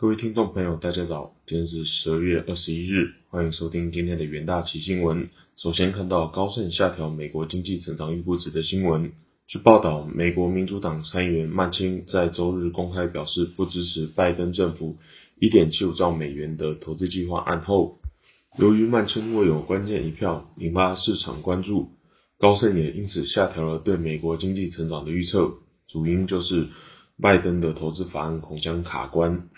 各位听众朋友，大家早，今天是十二月二十一日，欢迎收听今天的元大旗新闻。首先看到高盛下调美国经济成长预估值的新闻。据报道，美国民主党参议员曼青在周日公开表示不支持拜登政府一点七五兆美元的投资计划案后，由于曼青握有关键一票，引发市场关注，高盛也因此下调了对美国经济成长的预测，主因就是拜登的投资法案恐将卡关。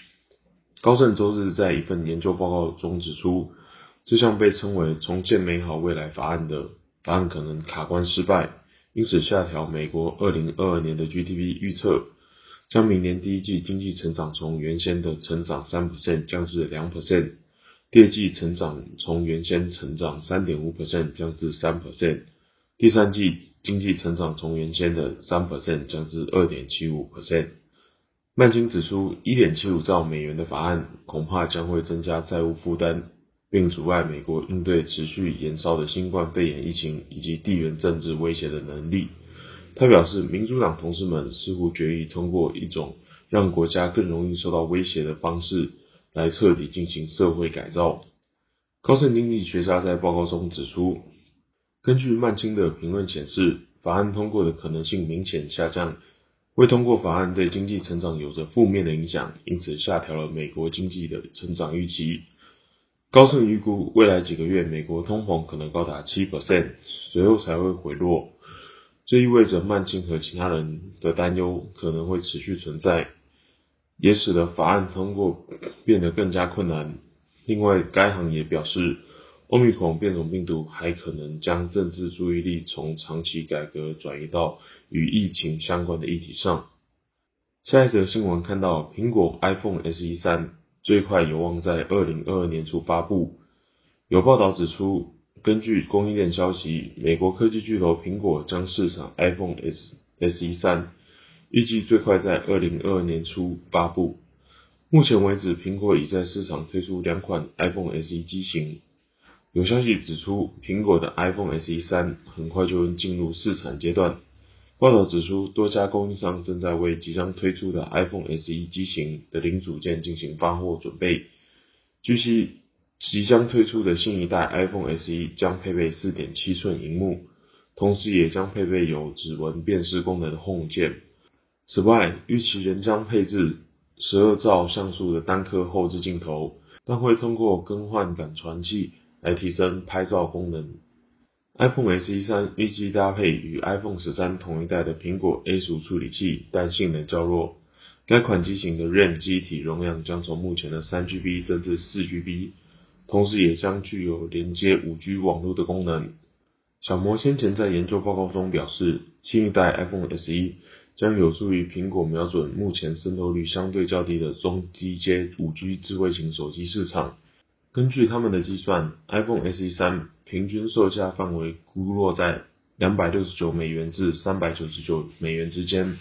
高盛周日在一份研究报告中指出，这项被称为“重建美好未来法案”的法案可能卡关失败，因此下调美国2022年的 GDP 预测，将明年第一季经济成长从原先的成长3%降至2%，第二季成长从原先成长3.5%降至3%，第三季经济成长从原先的3%降至2.75%。曼青指出，1.75兆美元的法案恐怕将会增加债务负担，并阻碍美国应对持续延烧的新冠肺炎疫情以及地缘政治威胁的能力。他表示，民主党同事们似乎决意通过一种让国家更容易受到威胁的方式来彻底进行社会改造。高盛经济学家在报告中指出，根据曼青的评论显示，法案通过的可能性明显下降。未通过法案对经济成长有着负面的影响，因此下调了美国经济的成长预期。高盛预估未来几个月美国通膨可能高达七 percent，随后才会回落。这意味着曼青和其他人的担忧可能会持续存在，也使得法案通过变得更加困难。另外，该行也表示。欧米孔变种病毒还可能将政治注意力从长期改革转移到与疫情相关的议题上。下一则新闻看到，苹果 iPhone SE 三最快有望在二零二二年初发布。有报道指出，根据供应链消息，美国科技巨头苹果将市场 iPhone S SE 三，预计最快在二零二二年初发布。目前为止，苹果已在市场推出两款 iPhone SE 机型。有消息指出，苹果的 iPhone SE 三很快就会进入试产阶段。报道指出，多家供应商正在为即将推出的 iPhone SE 机型的零组件进行发货准备。据悉，即将推出的新一代 iPhone SE 将配备4.7寸荧幕，同时也将配备有指纹辨识功能的 Home 键。此外，预期仍将配置12兆像素的单颗后置镜头，但会通过更换感传器。来提升拍照功能。iPhone SE 三预计搭配与 iPhone 十三同一代的苹果 A 属处理器，但性能较弱。该款机型的 RAM 机体容量将从目前的 3GB 增至 4GB，同时也将具有连接 5G 网络的功能。小摩先前在研究报告中表示，新一代 iPhone SE 将有助于苹果瞄准目前渗透率相对较低的中低阶 5G 智慧型手机市场。根据他们的计算，iPhone SE 三平均售价范围估落在两百六十九美元至三百九十九美元之间，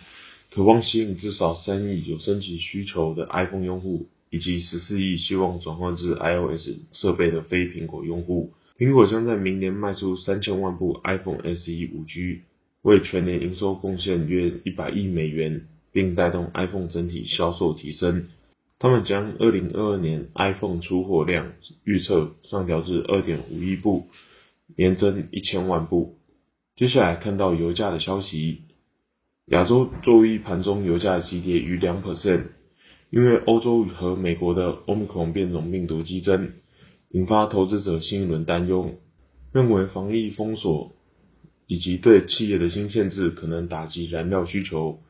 渴望吸引至少三亿有升级需求的 iPhone 用户，以及十四亿希望转换至 iOS 设备的非苹果用户。苹果将在明年卖出三千万部 iPhone SE 5G，为全年营收贡献约一百亿美元，并带动 iPhone 整体销售提升。他们将二零二二年 iPhone 出货量预测上调至二点五亿部，年增一千万部。接下来看到油价的消息，亚洲周一盘中油价急跌逾两 percent，因为欧洲和美国的 Omicron 变种病毒激增，引发投资者新一轮担忧，认为防疫封锁以及对企业的新限制可能打击燃料需求。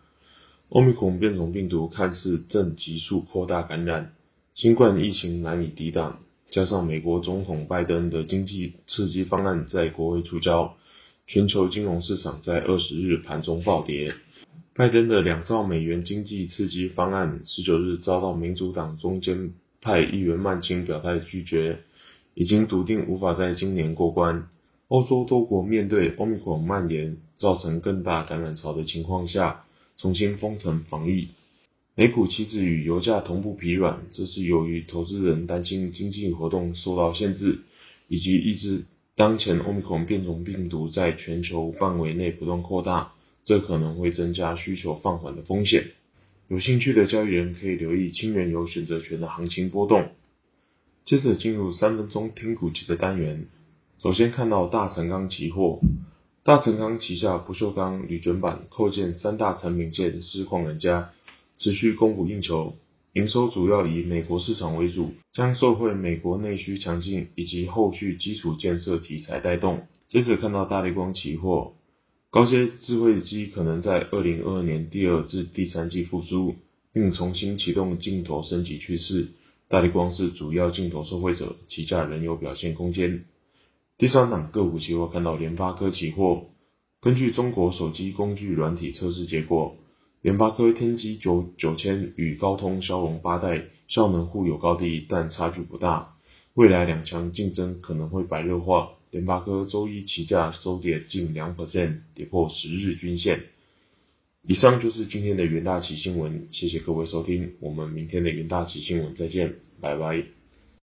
欧米孔变种病毒看似正急速扩大感染，新冠疫情难以抵挡，加上美国总统拜登的经济刺激方案在国会出招，全球金融市场在二十日盘中暴跌。拜登的两兆美元经济刺激方案十九日遭到民主党中间派议员曼青表态拒绝，已经笃定无法在今年过关。欧洲多国面对欧米孔蔓延造成更大感染潮的情况下。重新封城防疫，美股期指与油价同步疲软，这是由于投资人担心经济活动受到限制，以及抑制当前欧米克变种病毒在全球范围内不断扩大，这可能会增加需求放缓的风险。有兴趣的交易人可以留意轻原油选择权的行情波动。接着进入三分钟听股期的单元，首先看到大成钢期货，大成钢旗下不锈钢、铝卷板、扣件三大产品线的市况人家持续供不应求，营收主要以美国市场为主，将受惠美国内需强劲以及后续基础建设题材带动。接着看到大力光期货，高阶智慧机可能在二零二二年第二至第三季复苏，并重新启动镜头升级趋势。大力光是主要镜头受惠者，旗价仍有表现空间。第三档个股期货看到联发科期货，根据中国手机工具软体测试结果，联发科天玑九九千与高通骁龙八代效能互有高低，但差距不大。未来两强竞争可能会白热化。联发科周一期价收跌近两百分跌破十日均线。以上就是今天的元大旗新闻，谢谢各位收听，我们明天的元大旗新闻再见，拜拜。